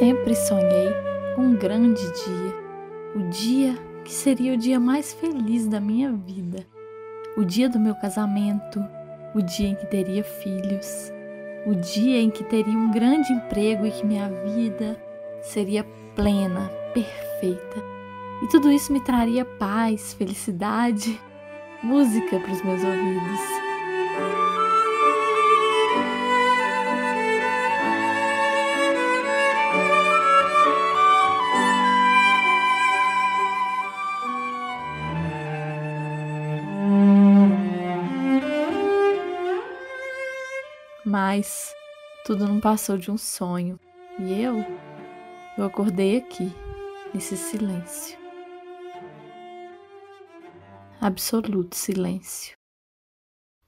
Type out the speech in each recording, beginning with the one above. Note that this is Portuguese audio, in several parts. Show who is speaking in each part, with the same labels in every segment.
Speaker 1: Sempre sonhei um grande dia, o dia que seria o dia mais feliz da minha vida, o dia do meu casamento, o dia em que teria filhos, o dia em que teria um grande emprego e que minha vida seria plena, perfeita. E tudo isso me traria paz, felicidade, música para os meus ouvidos. Mas tudo não passou de um sonho. E eu, eu acordei aqui, nesse silêncio. Absoluto silêncio.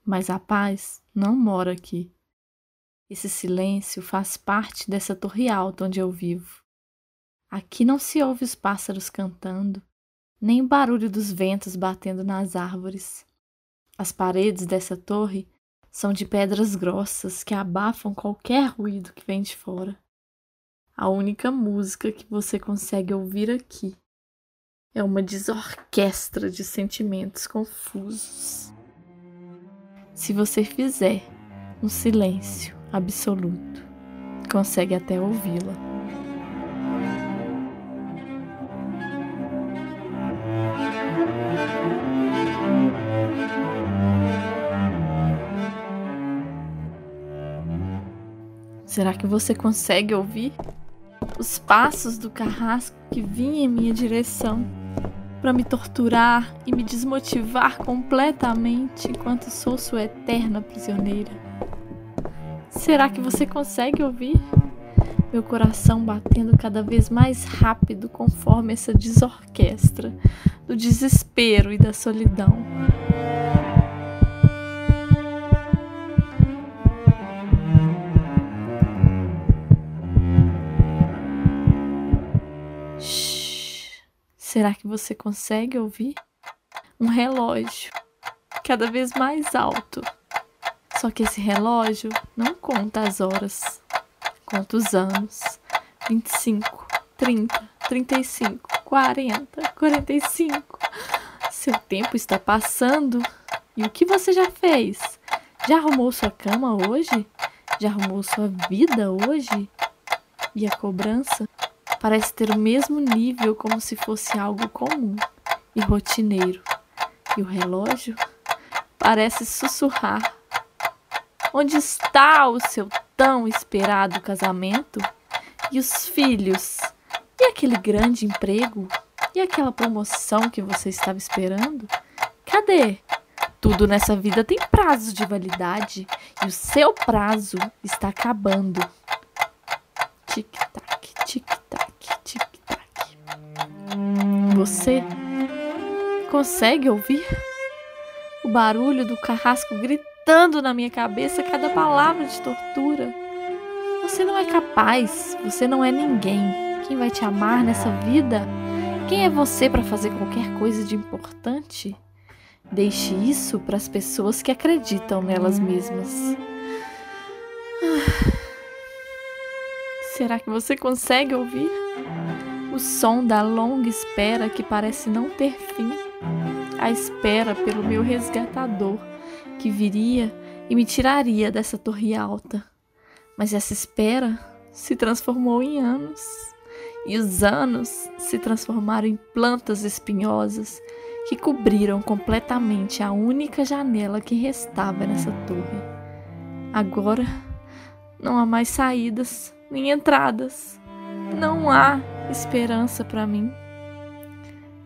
Speaker 1: Mas a paz não mora aqui. Esse silêncio faz parte dessa torre alta onde eu vivo. Aqui não se ouve os pássaros cantando, nem o barulho dos ventos batendo nas árvores. As paredes dessa torre são de pedras grossas que abafam qualquer ruído que vem de fora. A única música que você consegue ouvir aqui é uma desorquestra de sentimentos confusos. Se você fizer um silêncio absoluto, consegue até ouvi-la. Será que você consegue ouvir os passos do carrasco que vinha em minha direção para me torturar e me desmotivar completamente enquanto sou sua eterna prisioneira? Será que você consegue ouvir? Meu coração batendo cada vez mais rápido conforme essa desorquestra do desespero e da solidão. Será que você consegue ouvir? Um relógio cada vez mais alto. Só que esse relógio não conta as horas, conta os anos. 25, 30, 35, 40, 45. Seu tempo está passando. E o que você já fez? Já arrumou sua cama hoje? Já arrumou sua vida hoje? E a cobrança parece ter o mesmo nível como se fosse algo comum e rotineiro. E o relógio parece sussurrar: Onde está o seu tão esperado casamento? E os filhos? E aquele grande emprego? E aquela promoção que você estava esperando? Cadê? Tudo nessa vida tem prazos de validade e o seu prazo está acabando. Você consegue ouvir o barulho do carrasco gritando na minha cabeça cada palavra de tortura? Você não é capaz, você não é ninguém. Quem vai te amar nessa vida? Quem é você para fazer qualquer coisa de importante? Deixe isso para as pessoas que acreditam nelas mesmas. Ah. Será que você consegue ouvir? O som da longa espera que parece não ter fim, a espera pelo meu resgatador que viria e me tiraria dessa torre alta. Mas essa espera se transformou em anos, e os anos se transformaram em plantas espinhosas que cobriram completamente a única janela que restava nessa torre. Agora não há mais saídas nem entradas. Não há esperança para mim.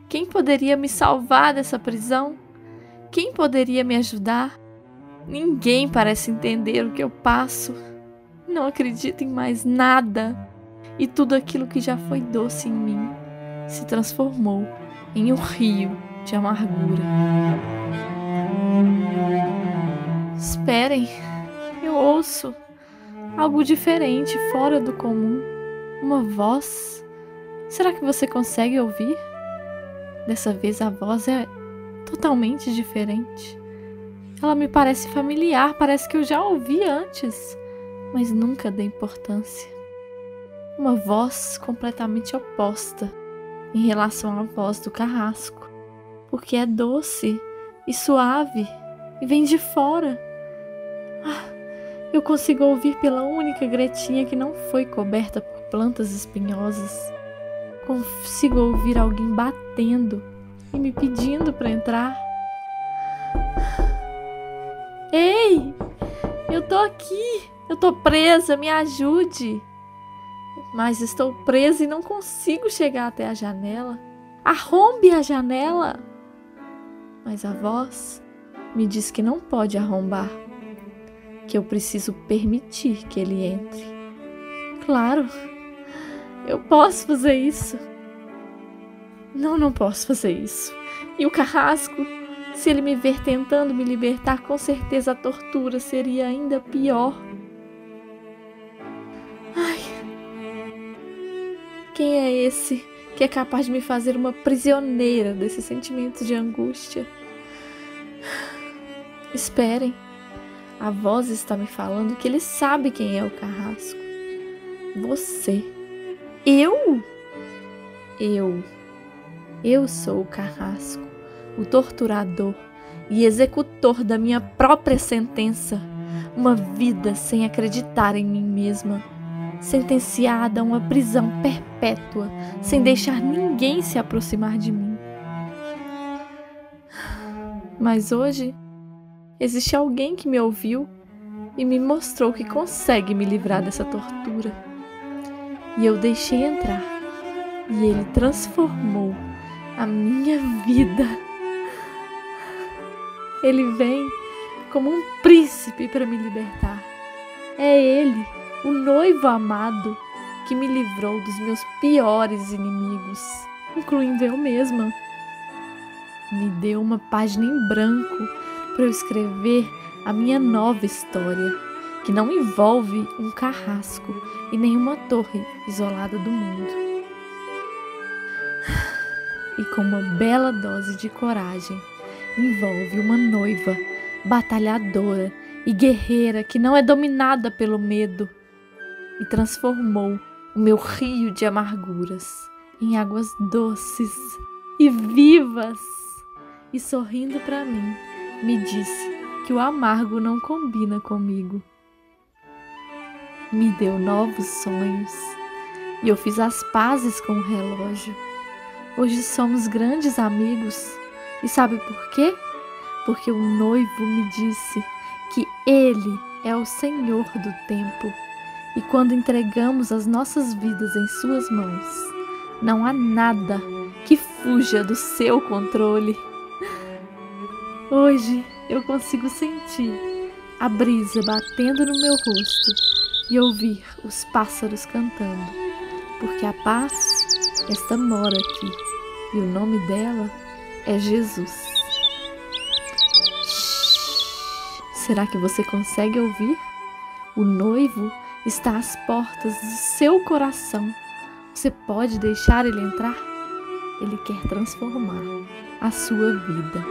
Speaker 1: Quem poderia me salvar dessa prisão? Quem poderia me ajudar? Ninguém parece entender o que eu passo. Não acredito em mais nada. E tudo aquilo que já foi doce em mim se transformou em um rio de amargura. Esperem, eu ouço algo diferente, fora do comum. Uma voz Será que você consegue ouvir? Dessa vez a voz é totalmente diferente. Ela me parece familiar, parece que eu já ouvi antes, mas nunca dei importância. uma voz completamente oposta em relação à voz do carrasco, porque é doce e suave e vem de fora. Ah, eu consigo ouvir pela única gretinha que não foi coberta por plantas espinhosas. Consigo ouvir alguém batendo e me pedindo para entrar. Ei! Eu tô aqui! Eu tô presa, me ajude! Mas estou presa e não consigo chegar até a janela. Arrombe a janela! Mas a voz me diz que não pode arrombar, que eu preciso permitir que ele entre. Claro, eu posso fazer isso. Não, não posso fazer isso. E o carrasco, se ele me ver tentando me libertar, com certeza a tortura seria ainda pior. Ai. Quem é esse que é capaz de me fazer uma prisioneira desses sentimentos de angústia? Esperem. A voz está me falando que ele sabe quem é o carrasco. Você. Eu? Eu. Eu sou o carrasco, o torturador e executor da minha própria sentença. Uma vida sem acreditar em mim mesma. Sentenciada a uma prisão perpétua, sem deixar ninguém se aproximar de mim. Mas hoje existe alguém que me ouviu e me mostrou que consegue me livrar dessa tortura. E eu deixei entrar, e ele transformou a minha vida. Ele vem como um príncipe para me libertar. É ele, o noivo amado, que me livrou dos meus piores inimigos, incluindo eu mesma me deu uma página em branco para eu escrever a minha nova história, que não envolve um carrasco e nenhuma torre isolada do mundo. E com uma bela dose de coragem, envolve uma noiva batalhadora e guerreira que não é dominada pelo medo e transformou o meu rio de amarguras em águas doces e vivas e sorrindo para mim, me disse que o amargo não combina comigo. Me deu novos sonhos e eu fiz as pazes com o relógio. Hoje somos grandes amigos e sabe por quê? Porque o noivo me disse que ele é o Senhor do tempo e quando entregamos as nossas vidas em Suas mãos, não há nada que fuja do seu controle. Hoje eu consigo sentir a brisa batendo no meu rosto e ouvir os pássaros cantando, porque a paz esta mora aqui e o nome dela é Jesus. Será que você consegue ouvir? O noivo está às portas do seu coração. Você pode deixar ele entrar? Ele quer transformar a sua vida.